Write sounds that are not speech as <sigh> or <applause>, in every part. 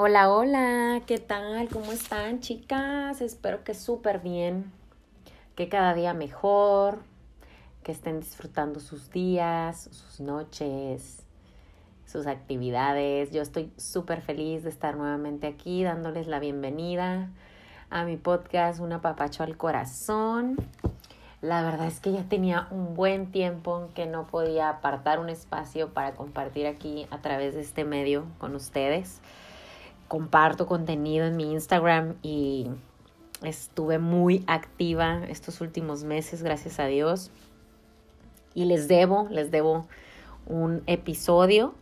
Hola, hola, ¿qué tal? ¿Cómo están chicas? Espero que súper bien, que cada día mejor, que estén disfrutando sus días, sus noches, sus actividades. Yo estoy súper feliz de estar nuevamente aquí dándoles la bienvenida a mi podcast Un apapacho al corazón. La verdad es que ya tenía un buen tiempo que no podía apartar un espacio para compartir aquí a través de este medio con ustedes comparto contenido en mi Instagram y estuve muy activa estos últimos meses, gracias a Dios. Y les debo, les debo un episodio.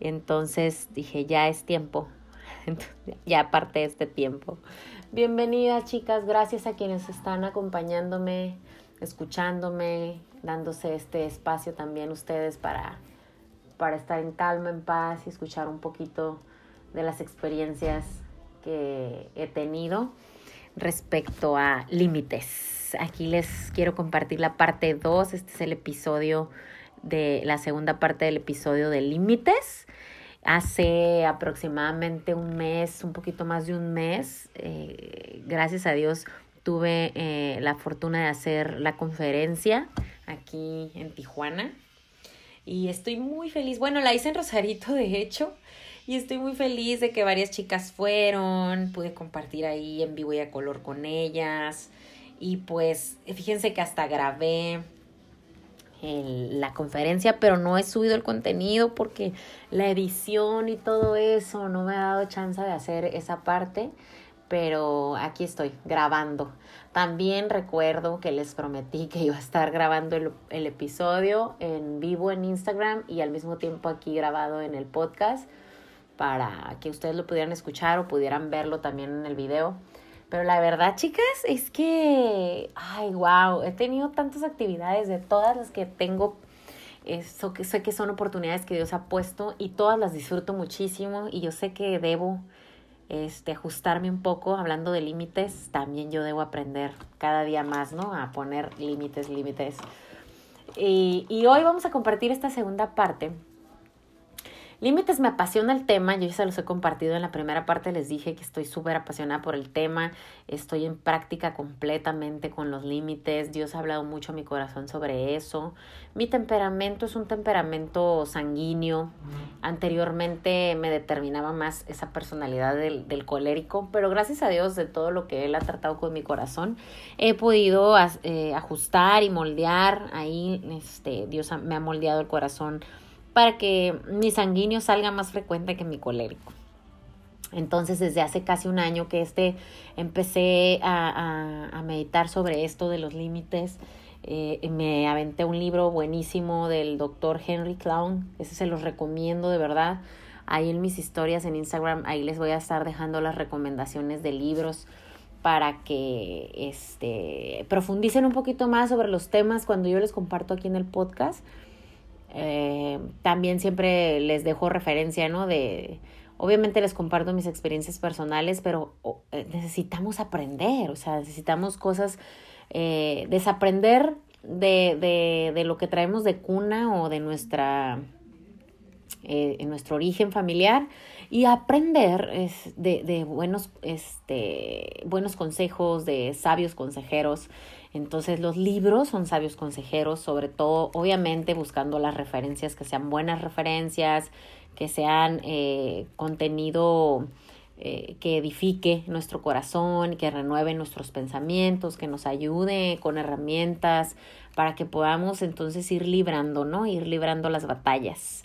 Entonces dije, ya es tiempo. <laughs> ya aparte este tiempo. Bienvenidas chicas, gracias a quienes están acompañándome, escuchándome, dándose este espacio también ustedes para, para estar en calma, en paz y escuchar un poquito de las experiencias que he tenido respecto a límites. Aquí les quiero compartir la parte 2. Este es el episodio de la segunda parte del episodio de límites. Hace aproximadamente un mes, un poquito más de un mes, eh, gracias a Dios tuve eh, la fortuna de hacer la conferencia aquí en Tijuana y estoy muy feliz. Bueno, la hice en Rosarito, de hecho, y estoy muy feliz de que varias chicas fueron, pude compartir ahí en vivo y a color con ellas. Y pues fíjense que hasta grabé la conferencia, pero no he subido el contenido porque la edición y todo eso no me ha dado chance de hacer esa parte, pero aquí estoy grabando. También recuerdo que les prometí que iba a estar grabando el, el episodio en vivo en Instagram y al mismo tiempo aquí grabado en el podcast para que ustedes lo pudieran escuchar o pudieran verlo también en el video. Pero la verdad, chicas, es que, ay, wow, he tenido tantas actividades de todas las que tengo, eso que sé que son oportunidades que Dios ha puesto y todas las disfruto muchísimo y yo sé que debo este, ajustarme un poco, hablando de límites, también yo debo aprender cada día más, ¿no? A poner límites, límites. Y, y hoy vamos a compartir esta segunda parte Límites me apasiona el tema, yo ya se los he compartido en la primera parte, les dije que estoy súper apasionada por el tema, estoy en práctica completamente con los límites, Dios ha hablado mucho a mi corazón sobre eso. Mi temperamento es un temperamento sanguíneo, anteriormente me determinaba más esa personalidad del, del colérico, pero gracias a Dios de todo lo que Él ha tratado con mi corazón, he podido eh, ajustar y moldear, ahí este, Dios me ha moldeado el corazón para que mi sanguíneo salga más frecuente que mi colérico. Entonces, desde hace casi un año que este empecé a, a, meditar sobre esto de los límites, eh, me aventé un libro buenísimo del doctor Henry Clown, ese se los recomiendo de verdad. Ahí en mis historias en Instagram, ahí les voy a estar dejando las recomendaciones de libros para que este, profundicen un poquito más sobre los temas cuando yo les comparto aquí en el podcast. Eh, también siempre les dejo referencia, ¿no? De, obviamente les comparto mis experiencias personales, pero eh, necesitamos aprender, o sea, necesitamos cosas, eh, desaprender de, de, de, lo que traemos de cuna o de nuestra, en nuestro origen familiar y aprender de, de buenos, este, buenos consejos, de sabios consejeros entonces los libros son sabios consejeros, sobre todo obviamente buscando las referencias que sean buenas referencias, que sean eh, contenido eh, que edifique nuestro corazón, que renueve nuestros pensamientos, que nos ayude con herramientas para que podamos entonces ir librando, ¿no? Ir librando las batallas.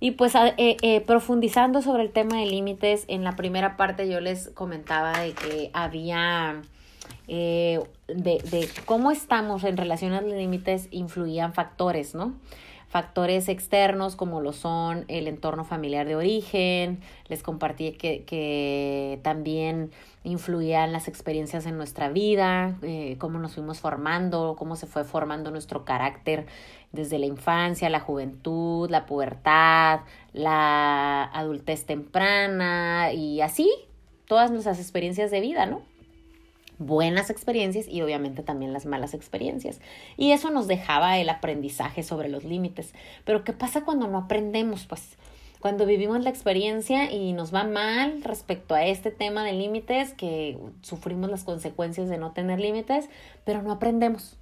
Y pues eh, profundizando sobre el tema de límites, en la primera parte yo les comentaba de que había eh, de, de cómo estamos en relación a los límites influían factores, ¿no? factores externos como lo son el entorno familiar de origen, les compartí que, que también influían las experiencias en nuestra vida, eh, cómo nos fuimos formando, cómo se fue formando nuestro carácter desde la infancia, la juventud, la pubertad, la adultez temprana y así, todas nuestras experiencias de vida, ¿no? Buenas experiencias y obviamente también las malas experiencias. Y eso nos dejaba el aprendizaje sobre los límites. Pero ¿qué pasa cuando no aprendemos? Pues cuando vivimos la experiencia y nos va mal respecto a este tema de límites, que sufrimos las consecuencias de no tener límites, pero no aprendemos.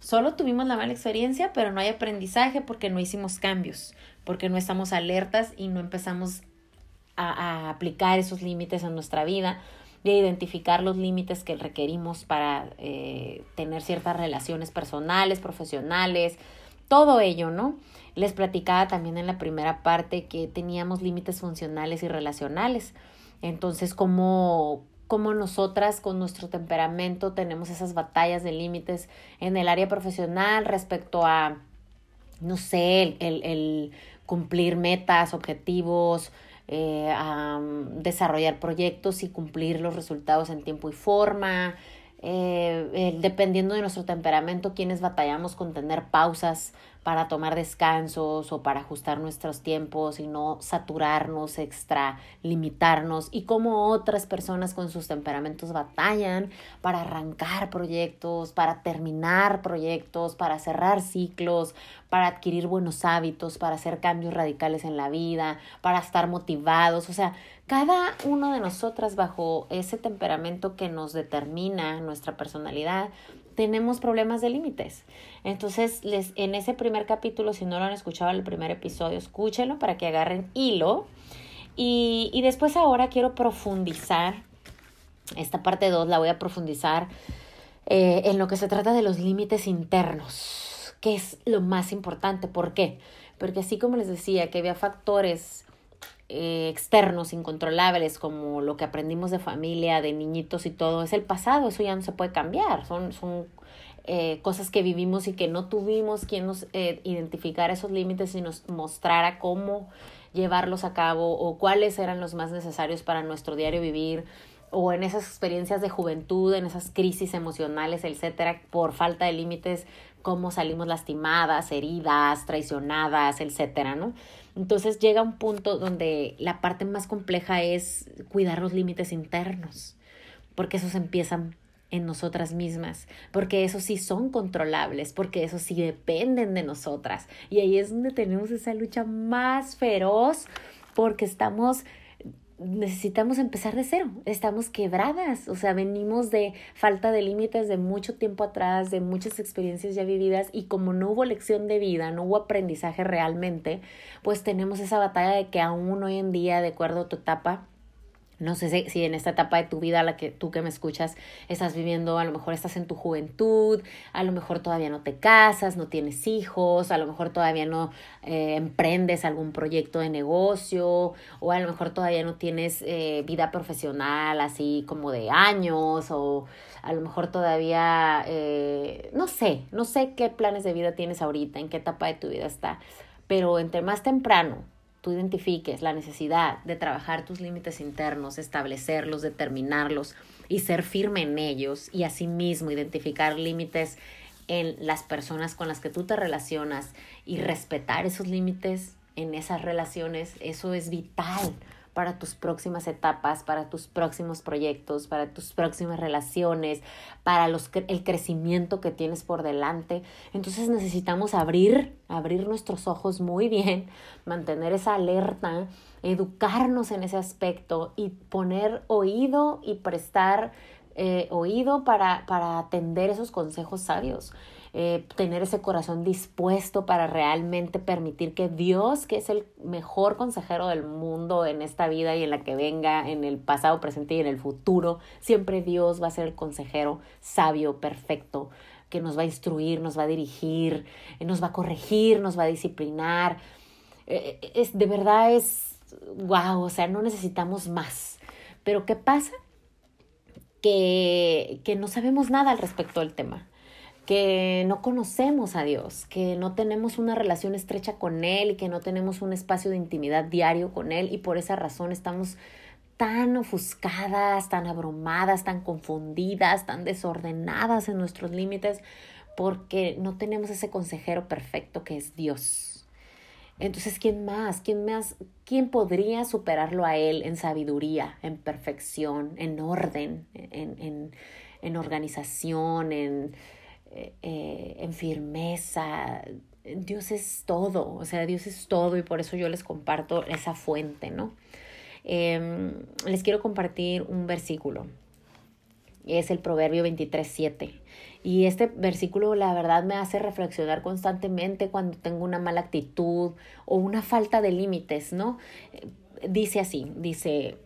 Solo tuvimos la mala experiencia, pero no hay aprendizaje porque no hicimos cambios, porque no estamos alertas y no empezamos a, aplicar esos límites en nuestra vida identificar los límites que requerimos para eh, tener ciertas relaciones personales, profesionales, todo ello, ¿no? Les platicaba también en la primera parte que teníamos límites funcionales y relacionales. Entonces, como como nosotras con nuestro temperamento tenemos esas batallas de límites en el área profesional respecto a, no sé, el, el cumplir metas, objetivos, eh, a desarrollar proyectos y cumplir los resultados en tiempo y forma. Eh, dependiendo de nuestro temperamento, quienes batallamos con tener pausas para tomar descansos o para ajustar nuestros tiempos y no saturarnos, extra limitarnos y como otras personas con sus temperamentos batallan para arrancar proyectos, para terminar proyectos, para cerrar ciclos, para adquirir buenos hábitos, para hacer cambios radicales en la vida, para estar motivados, o sea, cada uno de nosotras bajo ese temperamento que nos determina nuestra personalidad tenemos problemas de límites. Entonces, les, en ese primer capítulo, si no lo han escuchado el primer episodio, escúchenlo para que agarren hilo. Y, y después ahora quiero profundizar, esta parte 2 la voy a profundizar eh, en lo que se trata de los límites internos, que es lo más importante. ¿Por qué? Porque así como les decía que había factores eh, externos, incontrolables, como lo que aprendimos de familia, de niñitos y todo, es el pasado, eso ya no se puede cambiar, son, son eh, cosas que vivimos y que no tuvimos quien nos eh, identificara esos límites y nos mostrara cómo llevarlos a cabo o cuáles eran los más necesarios para nuestro diario vivir o en esas experiencias de juventud, en esas crisis emocionales, etcétera, por falta de límites, cómo salimos lastimadas, heridas, traicionadas, etcétera, ¿no? Entonces llega un punto donde la parte más compleja es cuidar los límites internos, porque esos empiezan en nosotras mismas, porque esos sí son controlables, porque esos sí dependen de nosotras. Y ahí es donde tenemos esa lucha más feroz, porque estamos necesitamos empezar de cero, estamos quebradas, o sea, venimos de falta de límites de mucho tiempo atrás, de muchas experiencias ya vividas y como no hubo lección de vida, no hubo aprendizaje realmente, pues tenemos esa batalla de que aún hoy en día, de acuerdo a tu etapa, no sé si, en esta etapa de tu vida, la que tú que me escuchas, estás viviendo, a lo mejor estás en tu juventud, a lo mejor todavía no te casas, no tienes hijos, a lo mejor todavía no eh, emprendes algún proyecto de negocio, o a lo mejor todavía no tienes eh, vida profesional así como de años, o a lo mejor todavía, eh, no sé, no sé qué planes de vida tienes ahorita, en qué etapa de tu vida está, pero entre más temprano tú identifiques la necesidad de trabajar tus límites internos, establecerlos, determinarlos y ser firme en ellos y asimismo identificar límites en las personas con las que tú te relacionas y respetar esos límites en esas relaciones, eso es vital para tus próximas etapas, para tus próximos proyectos, para tus próximas relaciones, para los, el crecimiento que tienes por delante. Entonces necesitamos abrir, abrir nuestros ojos muy bien, mantener esa alerta, educarnos en ese aspecto y poner oído y prestar eh, oído para, para atender esos consejos sabios. Eh, tener ese corazón dispuesto para realmente permitir que Dios, que es el mejor consejero del mundo en esta vida y en la que venga, en el pasado, presente y en el futuro, siempre Dios va a ser el consejero sabio, perfecto, que nos va a instruir, nos va a dirigir, nos va a corregir, nos va a disciplinar. Eh, eh, es, de verdad es, wow, o sea, no necesitamos más. Pero ¿qué pasa? Que, que no sabemos nada al respecto del tema que no conocemos a Dios, que no tenemos una relación estrecha con Él y que no tenemos un espacio de intimidad diario con Él y por esa razón estamos tan ofuscadas, tan abrumadas, tan confundidas, tan desordenadas en nuestros límites porque no tenemos ese consejero perfecto que es Dios. Entonces, ¿quién más? ¿Quién más? ¿Quién podría superarlo a Él en sabiduría, en perfección, en orden, en, en, en organización, en, eh, en firmeza, Dios es todo, o sea, Dios es todo y por eso yo les comparto esa fuente, ¿no? Em, les quiero compartir un versículo. Es el Proverbio 23.7. Y este versículo la verdad me hace reflexionar constantemente cuando tengo una mala actitud o una falta de límites, ¿no? Dice así, dice,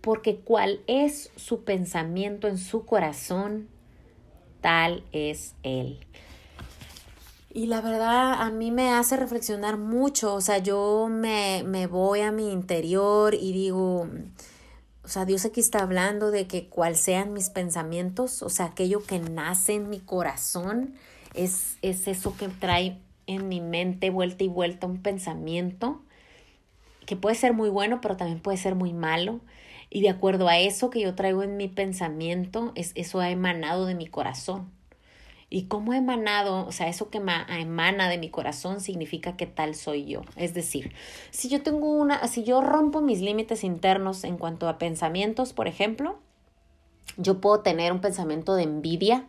porque cuál es su pensamiento en su corazón, tal es él. Y la verdad a mí me hace reflexionar mucho, o sea, yo me, me voy a mi interior y digo, o sea, Dios aquí está hablando de que cuál sean mis pensamientos, o sea, aquello que nace en mi corazón, es, es eso que trae en mi mente vuelta y vuelta un pensamiento que puede ser muy bueno, pero también puede ser muy malo. Y de acuerdo a eso que yo traigo en mi pensamiento, es, eso ha emanado de mi corazón. Y cómo ha emanado, o sea, eso que emana de mi corazón significa que tal soy yo. Es decir, si yo tengo una, si yo rompo mis límites internos en cuanto a pensamientos, por ejemplo, yo puedo tener un pensamiento de envidia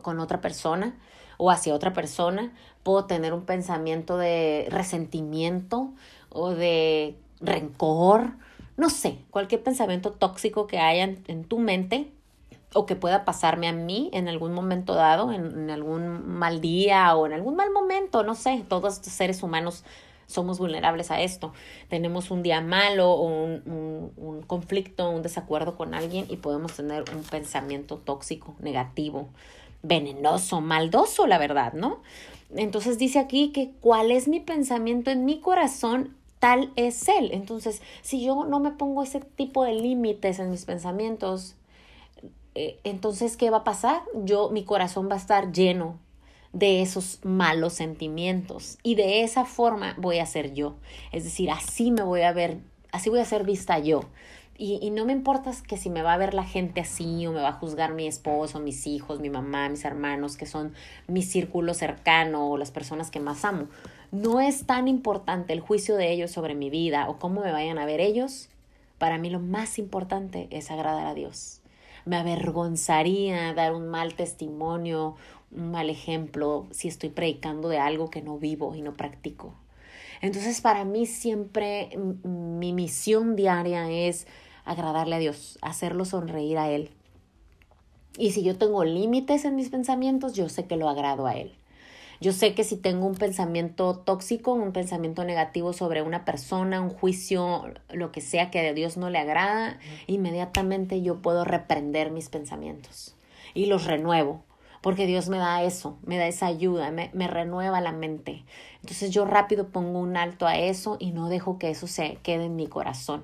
con otra persona o hacia otra persona, puedo tener un pensamiento de resentimiento o de rencor, no sé, cualquier pensamiento tóxico que haya en, tu mente o que pueda pasarme a mí en algún momento dado, en, algún mal día o en algún mal momento, no sé, todos los seres humanos somos vulnerables a esto. Tenemos un día malo o un, un, conflicto, un desacuerdo con alguien y podemos tener un pensamiento tóxico, negativo, venenoso, maldoso, la verdad, ¿no? Entonces dice aquí que cuál es mi pensamiento en mi corazón, tal es Él. Entonces, si yo no me pongo ese tipo de límites en mis pensamientos, eh, entonces, ¿qué va a pasar? Yo, mi corazón va a estar lleno de esos malos sentimientos y de esa forma voy a ser yo. Es decir, así me voy a ver, así voy a ser vista yo. Y, y, no me importa que si me va a ver la gente así o me va a juzgar mi esposo, mis hijos, mi mamá, mis hermanos, que son mi círculo cercano o las personas que más amo. No es tan importante el juicio de ellos sobre mi vida o cómo me vayan a ver ellos. Para mí lo más importante es agradar a Dios. Me avergonzaría dar un mal testimonio, un mal ejemplo si estoy predicando de algo que no vivo y no practico. Entonces para mí siempre mi misión diaria es agradarle a Dios, hacerlo sonreír a Él. Y si yo tengo límites en mis pensamientos, yo sé que lo agrado a Él. Yo sé que si tengo un pensamiento tóxico, un pensamiento negativo sobre una persona, un juicio, lo que sea que a Dios no le agrada, inmediatamente yo puedo reprender mis pensamientos y los renuevo. Porque Dios me da eso, me da esa ayuda, me, me renueva la mente. Entonces yo rápido pongo un alto a eso y no dejo que eso se quede en mi corazón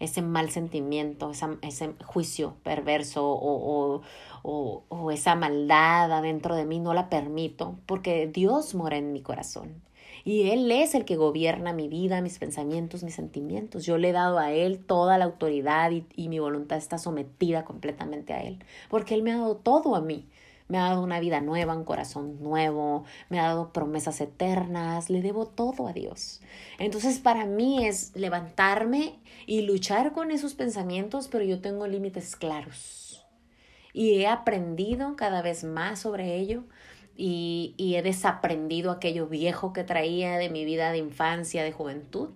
ese mal sentimiento, ese juicio perverso o, o, o esa maldad adentro de mí, no la permito, porque Dios mora en mi corazón. Y Él es el que gobierna mi vida, mis pensamientos, mis sentimientos. Yo le he dado a Él toda la autoridad y, y, mi voluntad está sometida completamente a Él, porque Él me ha dado todo a mí. Me ha dado una vida nueva, un corazón nuevo, me ha dado promesas eternas, le debo todo a Dios. Entonces para mí es levantarme y luchar con esos pensamientos, pero yo tengo límites claros y he aprendido cada vez más sobre ello y, y, he desaprendido aquello viejo que traía de mi vida de infancia, de juventud.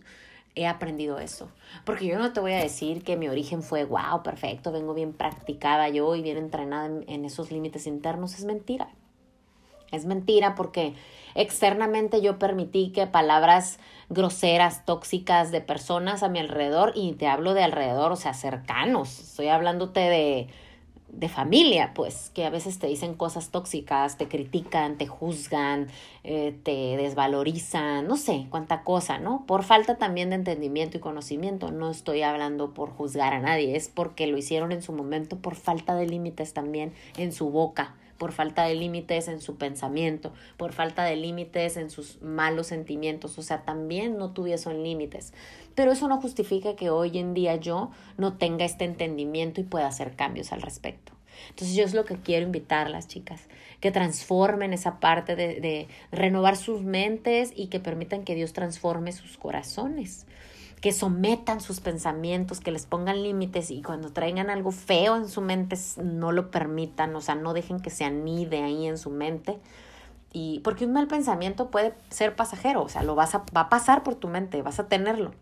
He aprendido eso. Porque yo no te voy a decir que mi origen fue, wow, perfecto, vengo bien practicada yo y bien entrenada en, en esos límites internos. Es mentira. Es mentira porque externamente yo permití que palabras groseras, tóxicas de personas a mi alrededor, y te hablo de alrededor, o sea, cercanos. Estoy hablándote de de familia, pues, que a veces te dicen cosas tóxicas, te critican, te juzgan, eh, te desvalorizan, no sé, cuánta cosa, ¿no? Por falta también de entendimiento y conocimiento. No estoy hablando por juzgar a nadie, es porque lo hicieron en su momento por falta de límites también en su boca, por falta de límites en su pensamiento, por falta de límites en sus malos sentimientos, o sea, también no tuviesen límites. Pero eso no justifica que hoy en día yo no tenga este entendimiento y pueda hacer cambios al respecto. Entonces yo es lo que quiero invitar las chicas, que transformen esa parte de, de renovar sus mentes y que permitan que Dios transforme sus corazones que sometan sus pensamientos, que les pongan límites y cuando traigan algo feo en su mente no lo permitan, o sea, no dejen que se anide ahí en su mente, Y porque un mal pensamiento puede ser pasajero, o sea, lo vas a, va a pasar por tu mente, vas a tenerlo.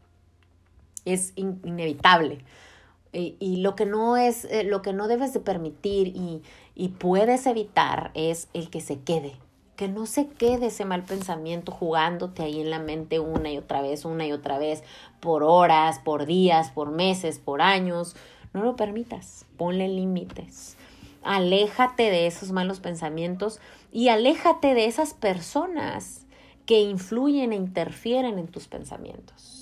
Es inevitable. Y, lo que no es, eh, lo que no debes de permitir y, y puedes evitar es el que se quede. Que no se quede ese mal pensamiento jugándote ahí en la mente una y otra vez, una y otra vez, por horas, por días, por meses, por años. No lo permitas. Ponle límites. Aléjate de esos malos pensamientos y aléjate de esas personas que influyen e interfieren en tus pensamientos.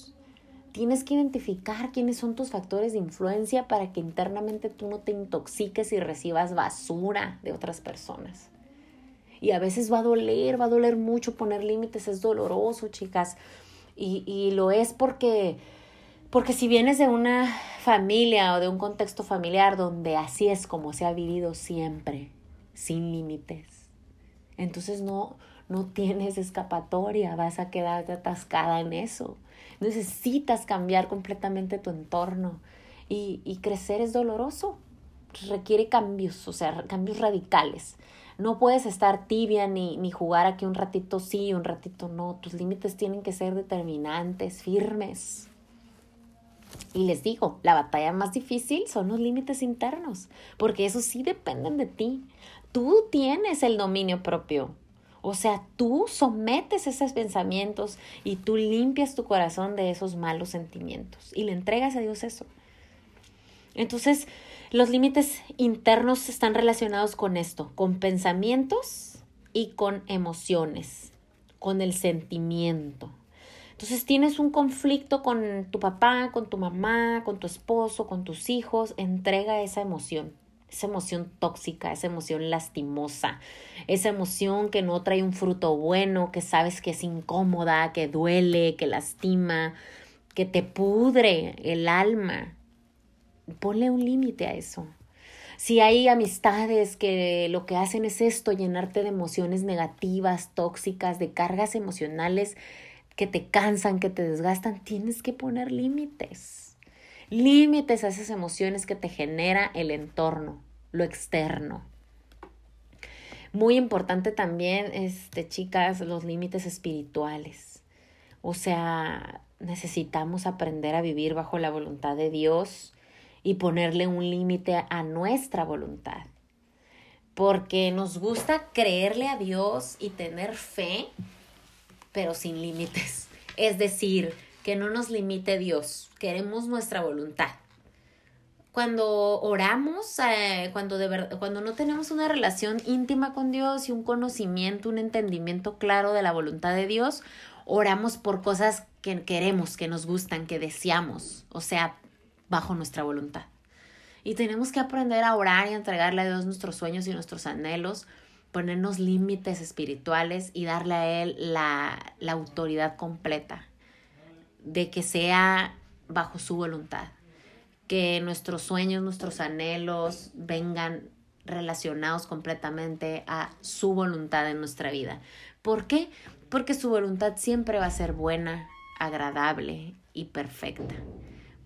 Tienes que identificar quiénes son tus factores de influencia para que internamente tú no te intoxiques y recibas basura de otras personas. Y a veces va a doler, va a doler mucho poner límites, es doloroso, chicas. Y, y lo es porque porque si vienes de una familia o de un contexto familiar donde así es como se ha vivido siempre, sin límites, entonces no, no tienes escapatoria, vas a quedarte atascada en eso. Necesitas cambiar completamente tu entorno y, y crecer es doloroso, requiere cambios, o sea, cambios radicales. No puedes estar tibia ni, ni jugar aquí un ratito sí, un ratito no. Tus límites tienen que ser determinantes, firmes. Y les digo, la batalla más difícil son los límites internos, porque eso sí dependen de ti. Tú tienes el dominio propio. O sea, tú sometes esos pensamientos y tú limpias tu corazón de esos malos sentimientos y le entregas a Dios eso. Entonces, los límites internos están relacionados con esto, con pensamientos y con emociones, con el sentimiento. Entonces tienes un conflicto con tu papá, con tu mamá, con tu esposo, con tus hijos, entrega esa emoción, esa emoción tóxica, esa emoción lastimosa, esa emoción que no trae un fruto bueno, que sabes que es incómoda, que duele, que lastima, que te pudre el alma. Ponle un límite a eso. Si hay amistades que lo que hacen es esto, llenarte de emociones negativas, tóxicas, de cargas emocionales, que te cansan, que te desgastan, tienes que poner límites. Límites a esas emociones que te genera el entorno, lo externo. Muy importante también, este, chicas, los límites espirituales. O sea, necesitamos aprender a vivir bajo la voluntad de Dios y ponerle un límite a nuestra voluntad. Porque nos gusta creerle a Dios y tener fe, pero sin límites. Es decir, que no nos limite Dios, queremos nuestra voluntad. Cuando oramos, eh, cuando, de cuando no tenemos una relación íntima con Dios y un conocimiento, un entendimiento claro de la voluntad de Dios, oramos por cosas que queremos, que nos gustan, que deseamos, o sea, bajo nuestra voluntad. Y tenemos que aprender a orar y entregarle a Dios nuestros sueños y nuestros anhelos ponernos límites espirituales y darle a Él la, la autoridad completa de que sea bajo su voluntad, que nuestros sueños, nuestros anhelos vengan relacionados completamente a su voluntad en nuestra vida. ¿Por qué? Porque su voluntad siempre va a ser buena, agradable y perfecta.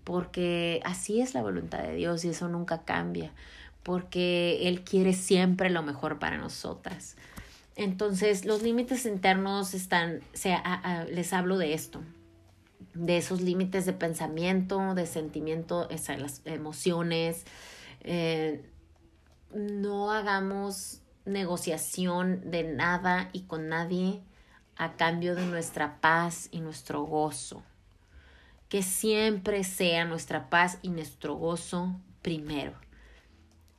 Porque así es la voluntad de Dios y eso nunca cambia porque Él quiere siempre lo mejor para nosotras. Entonces, los límites internos están, sea, les hablo de esto, de esos límites de pensamiento, de sentimiento, las emociones. Eh, no hagamos negociación de nada y con nadie a cambio de nuestra paz y nuestro gozo. Que siempre sea nuestra paz y nuestro gozo primero.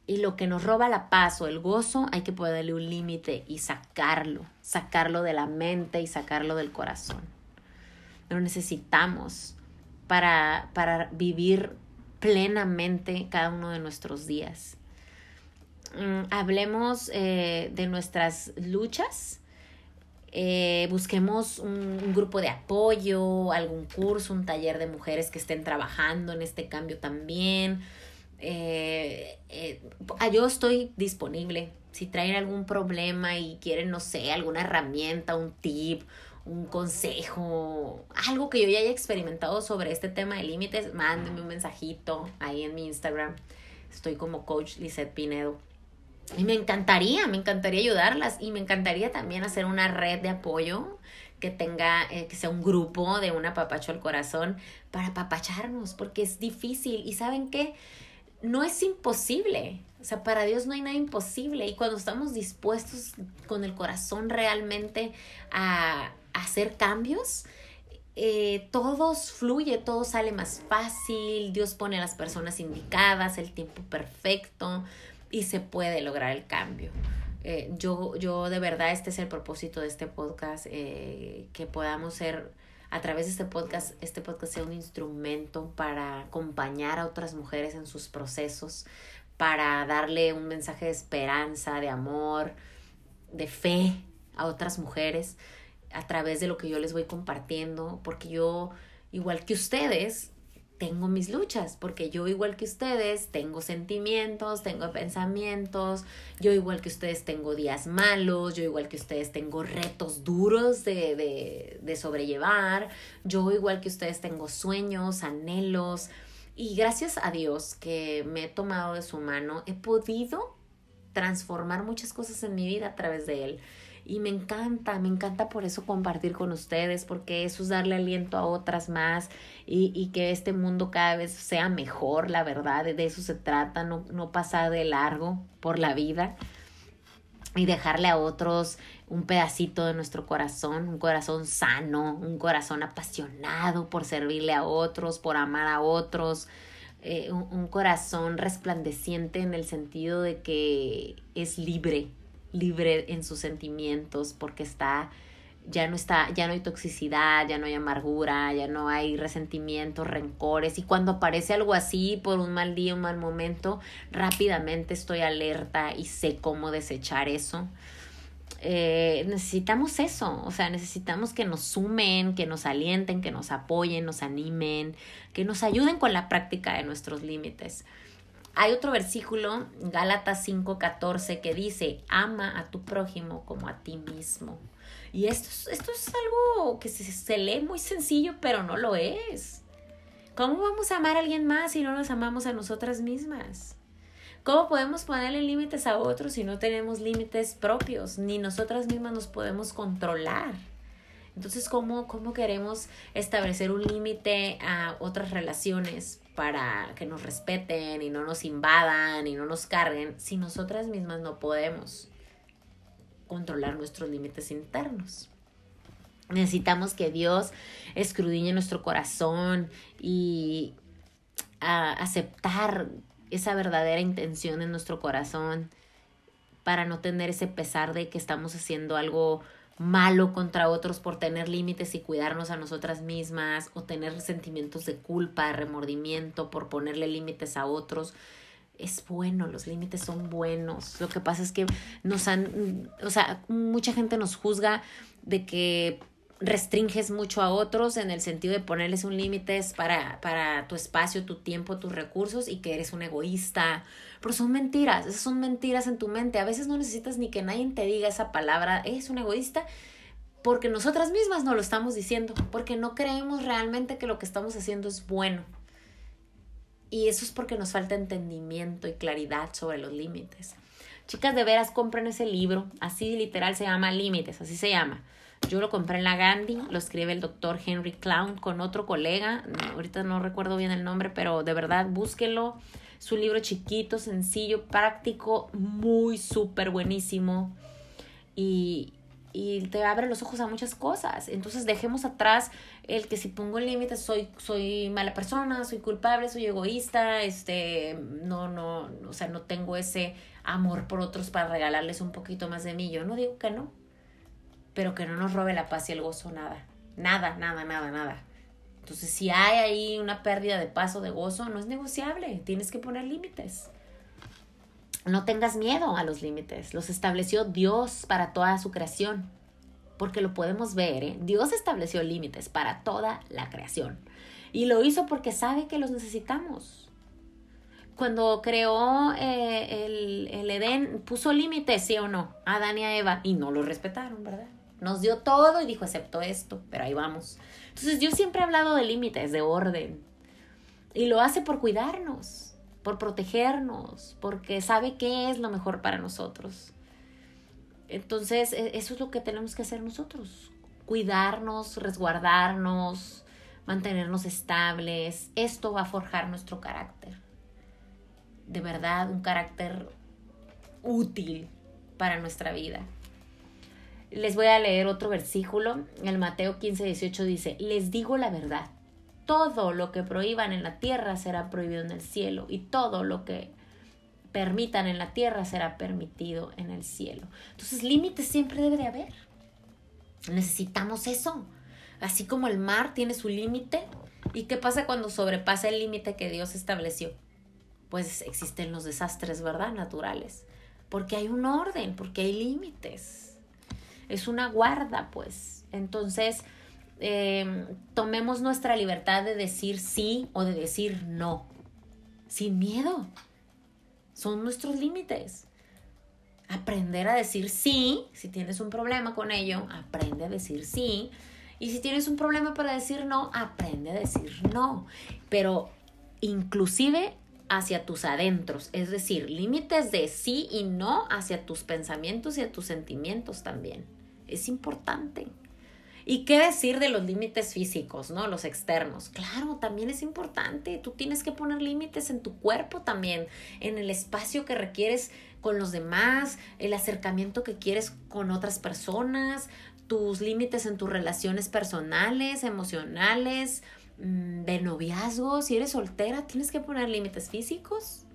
Y lo que nos roba la paz o el gozo, hay que ponerle un límite y sacarlo, sacarlo de la mente y sacarlo del corazón. Lo necesitamos para, para vivir plenamente cada uno de nuestros días. Mm, hablemos eh, de nuestras luchas. Eh, busquemos un, grupo de apoyo, algún curso, un taller de mujeres que estén trabajando en este cambio también eh, eh, yo estoy disponible. Si traen algún problema y quieren, no sé, alguna herramienta, un tip, un consejo, algo que yo ya haya experimentado sobre este tema de límites, mándenme un mensajito ahí en mi Instagram. Estoy como coach Lizette Pinedo. Y me encantaría, me encantaría ayudarlas y me encantaría también hacer una red de apoyo que tenga, eh, que sea un grupo de un apapacho al corazón para apapacharnos, porque es difícil. Y saben qué, no es imposible. O sea, para Dios no hay nada imposible. Y cuando estamos dispuestos con el corazón realmente a, hacer cambios, eh, todo fluye, todo sale más fácil, Dios pone a las personas indicadas, el tiempo perfecto y se puede lograr el cambio. Eh, yo, yo de verdad, este es el propósito de este podcast, eh, que podamos ser, a través de este podcast, este podcast sea un instrumento para acompañar a otras mujeres en sus procesos, para darle un mensaje de esperanza, de amor, de fe a otras mujeres a través de lo que yo les voy compartiendo, porque yo, igual que ustedes, tengo mis luchas, porque yo igual que ustedes tengo sentimientos, tengo pensamientos, yo igual que ustedes tengo días malos, yo igual que ustedes tengo retos duros de, de, de sobrellevar, yo igual que ustedes tengo sueños, anhelos, y gracias a Dios que me he tomado de su mano, he podido transformar muchas cosas en mi vida a través de él. Y me encanta, me encanta por eso compartir con ustedes, porque eso es darle aliento a otras más y, y que este mundo cada vez sea mejor, la verdad, de eso se trata, no, no pasar de largo por la vida y dejarle a otros un pedacito de nuestro corazón, un corazón sano, un corazón apasionado por servirle a otros, por amar a otros, eh, un, un, corazón resplandeciente en el sentido de que es libre, libre en sus sentimientos porque está ya no está, ya no hay toxicidad, ya no hay amargura, ya no hay resentimientos, rencores y cuando aparece algo así por un mal día, un mal momento, rápidamente estoy alerta y sé cómo desechar eso. Eh, necesitamos eso, o sea, necesitamos que nos sumen, que nos alienten, que nos apoyen, nos animen, que nos ayuden con la práctica de nuestros límites. Hay otro versículo, Gálatas 5:14, que dice, ama a tu prójimo como a ti mismo. Y esto, esto es algo que se, se lee muy sencillo, pero no lo es. ¿Cómo vamos a amar a alguien más si no nos amamos a nosotras mismas? ¿Cómo podemos ponerle límites a otros si no tenemos límites propios? Ni nosotras mismas nos podemos controlar. Entonces, ¿cómo, cómo queremos establecer un límite a otras relaciones para que nos respeten y no nos invadan y no nos carguen si nosotras mismas no podemos controlar nuestros límites internos? Necesitamos que Dios escudriñe nuestro corazón y a aceptar esa verdadera intención en nuestro corazón para no tener ese pesar de que estamos haciendo algo malo contra otros por tener límites y cuidarnos a nosotras mismas o tener sentimientos de culpa, remordimiento por ponerle límites a otros. Es bueno, los límites son buenos. Lo que pasa es que nos han, o sea, mucha gente nos juzga de que restringes mucho a otros en el sentido de ponerles un límite para, para tu espacio, tu tiempo, tus recursos y que eres un egoísta. Pero son mentiras, son mentiras en tu mente. A veces no necesitas ni que nadie te diga esa palabra, es un egoísta, porque nosotras mismas no lo estamos diciendo, porque no creemos realmente que lo que estamos haciendo es bueno. Y eso es porque nos falta entendimiento y claridad sobre los límites. Chicas, de veras, compren ese libro, así literal se llama Límites, así se llama yo lo compré en la Gandhi, lo escribe el doctor Henry Clown con otro colega, ahorita no recuerdo bien el nombre, pero de verdad búsquenlo. Es un libro chiquito, sencillo, práctico, muy súper buenísimo y, y te abre los ojos a muchas cosas. Entonces dejemos atrás el que si pongo límites soy, soy mala persona, soy culpable, soy egoísta, este, no, no, o sea, no tengo ese amor por otros para regalarles un poquito más de mí. Yo no digo que no, pero que no nos robe la paz y el gozo nada. Nada, nada, nada, nada. Entonces, si hay ahí una pérdida de paz de gozo, no es negociable. Tienes que poner límites. No tengas miedo a los límites. Los estableció Dios para toda su creación. Porque lo podemos ver, ¿eh? Dios estableció límites para toda la creación. Y lo hizo porque sabe que los necesitamos. Cuando creó eh, el, el Edén, puso límites, sí o no, a Adán y a Eva, y no lo respetaron, ¿verdad? Nos dio todo y dijo, excepto esto, pero ahí vamos. Entonces yo siempre he hablado de límites, de orden. Y lo hace por cuidarnos. por protegernos, porque sabe qué es lo mejor para nosotros. Entonces, e, eso es lo que tenemos que hacer nosotros, cuidarnos, resguardarnos, mantenernos estables. Esto va a forjar nuestro carácter. De verdad, un carácter útil para nuestra vida. Les voy a leer otro versículo. El Mateo 15, 18 dice, les digo la verdad. Todo lo que prohíban en la tierra será prohibido en el cielo y todo lo que permitan en la tierra será permitido en el cielo. Entonces, límites siempre debe de haber. Necesitamos eso. Así como el mar tiene su límite. ¿Y qué pasa cuando sobrepasa el límite que Dios estableció? Pues existen los desastres, ¿verdad? Naturales. Porque hay un orden, porque hay límites. Es una guarda, pues. Entonces, em, tomemos nuestra libertad de decir sí o de decir no. Sin miedo. Son nuestros límites. Aprender a decir sí, si tienes un problema con ello, aprende a decir sí. Y si tienes un problema para decir no, aprende a decir no. Pero inclusive hacia tus adentros, es decir, límites de sí y no hacia tus pensamientos y a tus sentimientos también. Es importante. ¿Y qué decir de los límites físicos, no? Los externos. Claro, también es importante. Tú tienes que poner límites en tu cuerpo también, en el espacio que requieres con los demás, el acercamiento que quieres con otras personas, tus límites en tus relaciones personales, emocionales, mm, de noviazgo. Si eres soltera, tienes que poner límites físicos.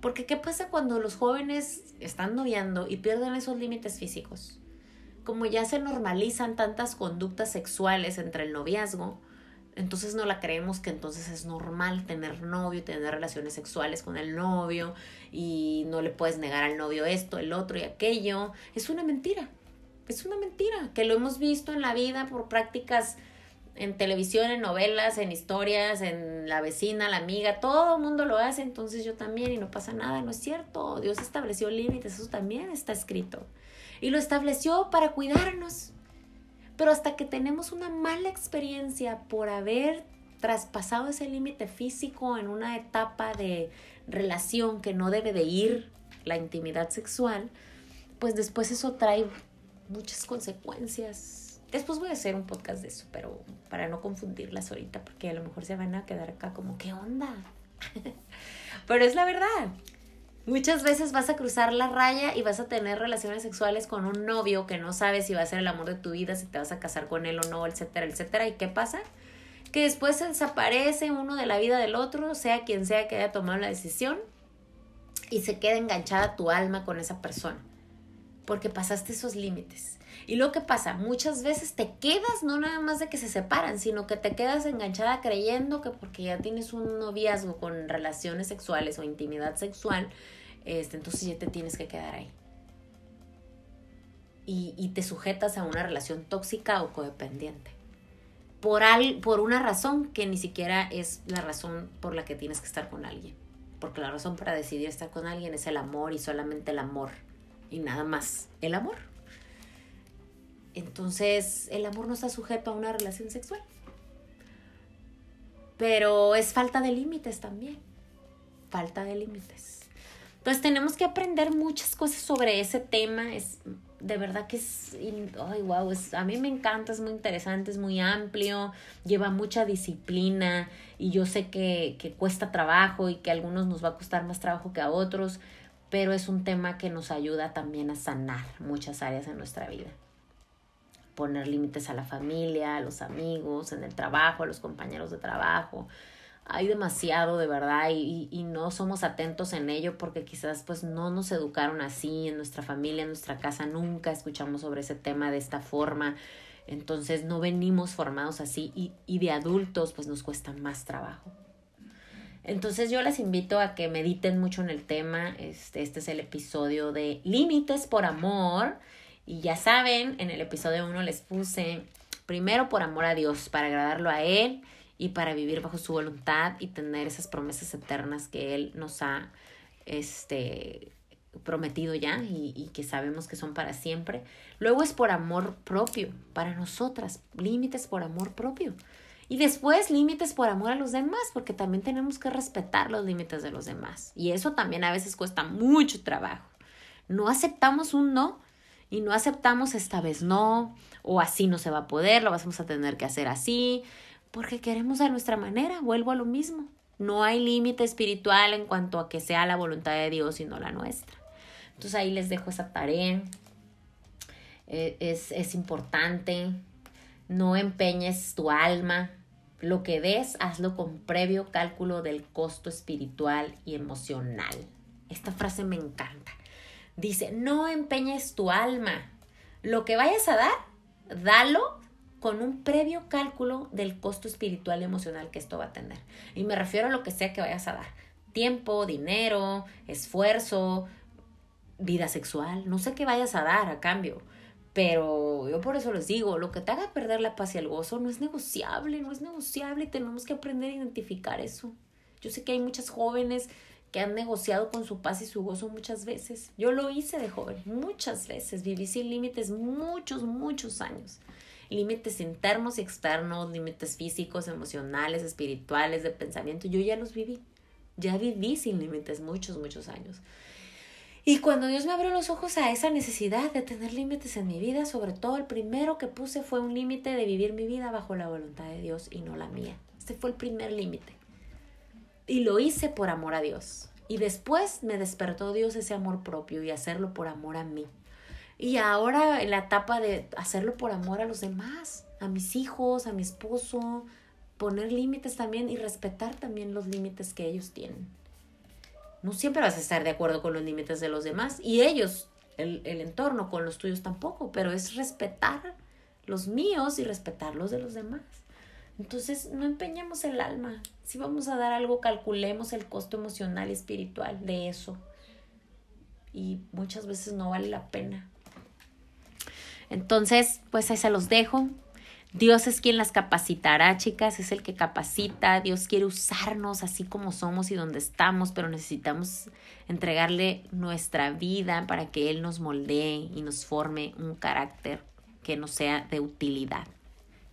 Porque ¿qué pasa cuando los jóvenes están noviando y pierden esos límites físicos? Como ya se normalizan tantas conductas sexuales entre el noviazgo, entonces no la creemos que entonces es normal tener novio, tener relaciones sexuales con el novio y no le puedes negar al novio esto, el otro y aquello. Es una mentira. Es una mentira que lo hemos visto en la vida por prácticas en televisión, en novelas, en historias, en la vecina, la amiga, todo el mundo lo hace, entonces yo también y no pasa nada, no es cierto. Dios estableció límites, eso también está escrito y lo estableció para cuidarnos. Pero hasta que tenemos una mala experiencia por haber traspasado ese límite físico en una etapa de relación que no debe de ir, la intimidad sexual, pues después eso trae muchas consecuencias. Después voy a hacer un podcast de eso, pero para no confundirlas ahorita, porque a lo mejor se van a quedar acá como, ¿qué onda? <laughs> pero es la verdad. Muchas veces vas a cruzar la raya y vas a tener relaciones sexuales con un novio que no sabes si va a ser el amor de tu vida, si te vas a casar con él o no, etcétera, etcétera. ¿Y qué pasa? Que después se desaparece uno de la vida del otro, sea quien sea que haya tomado la decisión, y se queda enganchada tu alma con esa persona, porque pasaste esos límites. Y lo que pasa, muchas veces te quedas no nada más de que se separan, sino que te quedas enganchada creyendo que porque ya tienes un noviazgo con relaciones sexuales o intimidad sexual, este, entonces ya te tienes que quedar ahí. Y, y te sujetas a una relación tóxica o codependiente. Por, al, por una razón que ni siquiera es la razón por la que tienes que estar con alguien. Porque la razón para decidir estar con alguien es el amor y solamente el amor. Y nada más. El amor. Entonces, el amor no está sujeto a una relación sexual. Pero es falta de límites también. Falta de límites. Entonces tenemos que aprender muchas cosas sobre ese tema. Es de verdad que es, ay, wow, es, a mí me encanta, es muy interesante, es muy amplio, lleva mucha disciplina y yo sé que, que cuesta trabajo y que a algunos nos va a costar más trabajo que a otros, pero es un tema que nos ayuda también a sanar muchas áreas de nuestra vida poner límites a la familia, a los amigos, en el trabajo, a los compañeros de trabajo. Hay demasiado de verdad y, y, no somos atentos en ello porque quizás pues no nos educaron así en nuestra familia, en nuestra casa, nunca escuchamos sobre ese tema de esta forma. Entonces no venimos formados así y, y de adultos pues nos cuesta más trabajo. Entonces yo les invito a que mediten mucho en el tema. Este, este es el episodio de Límites por Amor. Y ya saben, en el episodio 1 les puse primero por amor a Dios, para agradarlo a Él y para vivir bajo su voluntad y tener esas promesas eternas que Él nos ha este, prometido ya y, y, que sabemos que son para siempre. Luego es por amor propio, para nosotras, límites por amor propio. Y después límites por amor a los demás, porque también tenemos que respetar los límites de los demás. Y eso también a veces cuesta mucho trabajo. No aceptamos un no y no aceptamos esta vez no, o así no se va a poder, lo vamos a tener que hacer así, porque queremos a nuestra manera, vuelvo a lo mismo. No hay límite espiritual en cuanto a que sea la voluntad de Dios y no la nuestra. Entonces ahí les dejo esa tarea. Eh, es, es importante. No empeñes tu alma. Lo que des, hazlo con previo cálculo del costo espiritual y emocional. Esta frase me encanta. Dice, no empeñes tu alma. Lo que vayas a dar, dalo con un previo cálculo del costo espiritual y emocional que esto va a tener. Y me refiero a lo que sea que vayas a dar. Tiempo, dinero, esfuerzo, vida sexual, no sé qué vayas a dar a cambio. Pero yo por eso les digo, lo que te haga perder la paz y el gozo no es negociable, no es negociable tenemos que aprender a identificar eso. Yo sé que hay muchas jóvenes que han negociado con su paz y su gozo muchas veces. Yo lo hice de joven, muchas veces. Viví sin límites muchos, muchos años límites internos y externos, límites físicos, emocionales, espirituales, de pensamiento, yo ya los viví. Ya viví sin límites muchos, muchos años. Y cuando Dios me abrió los ojos a esa necesidad de tener límites en mi vida, sobre todo el primero que puse fue un límite de vivir mi vida bajo la voluntad de Dios y no la mía. Este fue el primer límite. Y lo hice por amor a Dios. Y después me despertó Dios ese amor propio y hacerlo por amor a mí. Y ahora en la etapa de hacerlo por amor a los demás, a mis hijos, a mi esposo, poner límites también y respetar también los límites que ellos tienen. No siempre vas a estar de acuerdo con los límites de los demás y ellos, el, el entorno con los tuyos tampoco, pero es respetar los míos y respetar los de los demás. Entonces, no empeñemos el alma. Si vamos a dar algo, calculemos el costo emocional y espiritual de eso. Y muchas veces no vale la pena. Entonces, pues ahí se los dejo. Dios es quien las capacitará, chicas, es el que capacita. Dios quiere usarnos así como somos y donde estamos, pero necesitamos entregarle nuestra vida para que Él nos moldee y nos forme un carácter que nos sea de utilidad,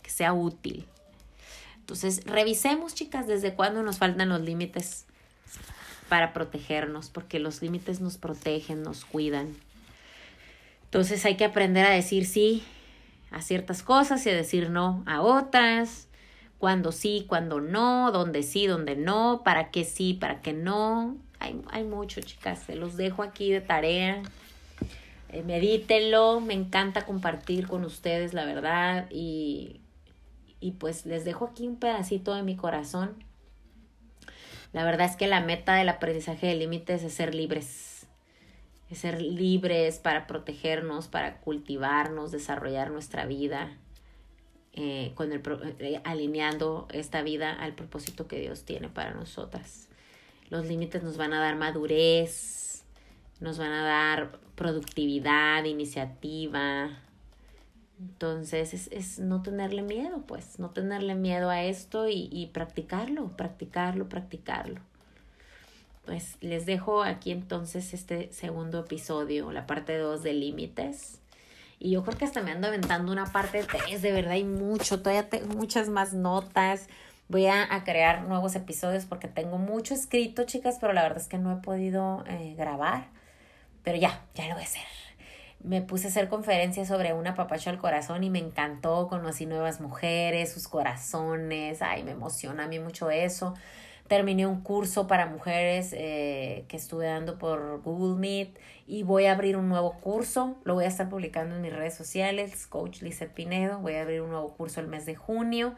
que sea útil. Entonces, revisemos, chicas, desde cuándo nos faltan los límites para protegernos, porque los límites nos protegen, nos cuidan. Entonces hay que aprender a decir sí a ciertas cosas y a decir no a otras, cuando sí, cuando no, dónde sí, dónde no, para qué sí, para qué no. Hay, hay mucho, chicas, se los dejo aquí de tarea. Eh, medítenlo, me encanta compartir con ustedes, la verdad, y, y pues les dejo aquí un pedacito de mi corazón. La verdad es que la meta del aprendizaje de límites es ser libres ser libres para protegernos, para cultivarnos, desarrollar nuestra vida, eh, con el, eh, alineando esta vida al propósito que Dios tiene para nosotras. Los límites nos van a dar madurez, nos van a dar productividad, iniciativa. Entonces es, es no tenerle miedo, pues, no tenerle miedo a esto y, y practicarlo, practicarlo, practicarlo pues les dejo aquí entonces este segundo episodio, la parte 2 de límites. Y yo creo que hasta me ando aventando una parte 3, de verdad hay mucho, todavía tengo muchas más notas. Voy a, crear nuevos episodios porque tengo mucho escrito, chicas, pero la verdad es que no he podido eh, grabar. Pero ya, ya lo voy a hacer. Me puse a hacer conferencias sobre una papacho al corazón y me encantó. Conocí nuevas mujeres, sus corazones. Ay, me emociona a mí mucho eso. Terminé un curso para mujeres eh, que estuve dando por Google Meet y voy a abrir un nuevo curso. Lo voy a estar publicando en mis redes sociales, Coach Lizeth Pinedo. Voy a abrir un nuevo curso el mes de junio.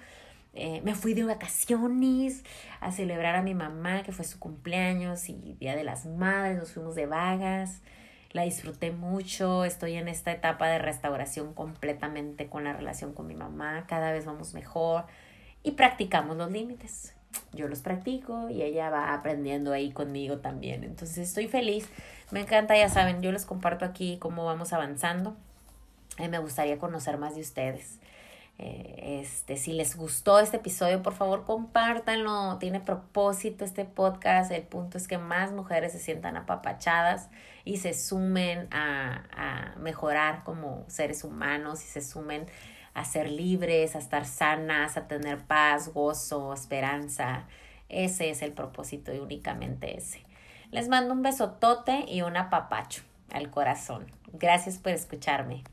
Eh, me fui de vacaciones a celebrar a mi mamá, que fue su cumpleaños y Día de las Madres. Nos fuimos de vagas. La disfruté mucho. Estoy en esta etapa de restauración completamente con la relación con mi mamá. Cada vez vamos mejor y practicamos los límites yo los practico y ella va aprendiendo ahí conmigo también. Entonces estoy feliz, me encanta, ya saben, yo les comparto aquí cómo vamos avanzando. y me gustaría conocer más de ustedes. Eh, este, si les gustó este episodio, por favor compártanlo. Tiene propósito este podcast. El punto es que más mujeres se sientan apapachadas y se sumen a, a mejorar como seres humanos y se sumen a ser libres, a estar sanas, a tener paz, gozo, esperanza. Ese es el propósito y únicamente ese. Les mando un besotote y un apapacho al corazón. Gracias por escucharme.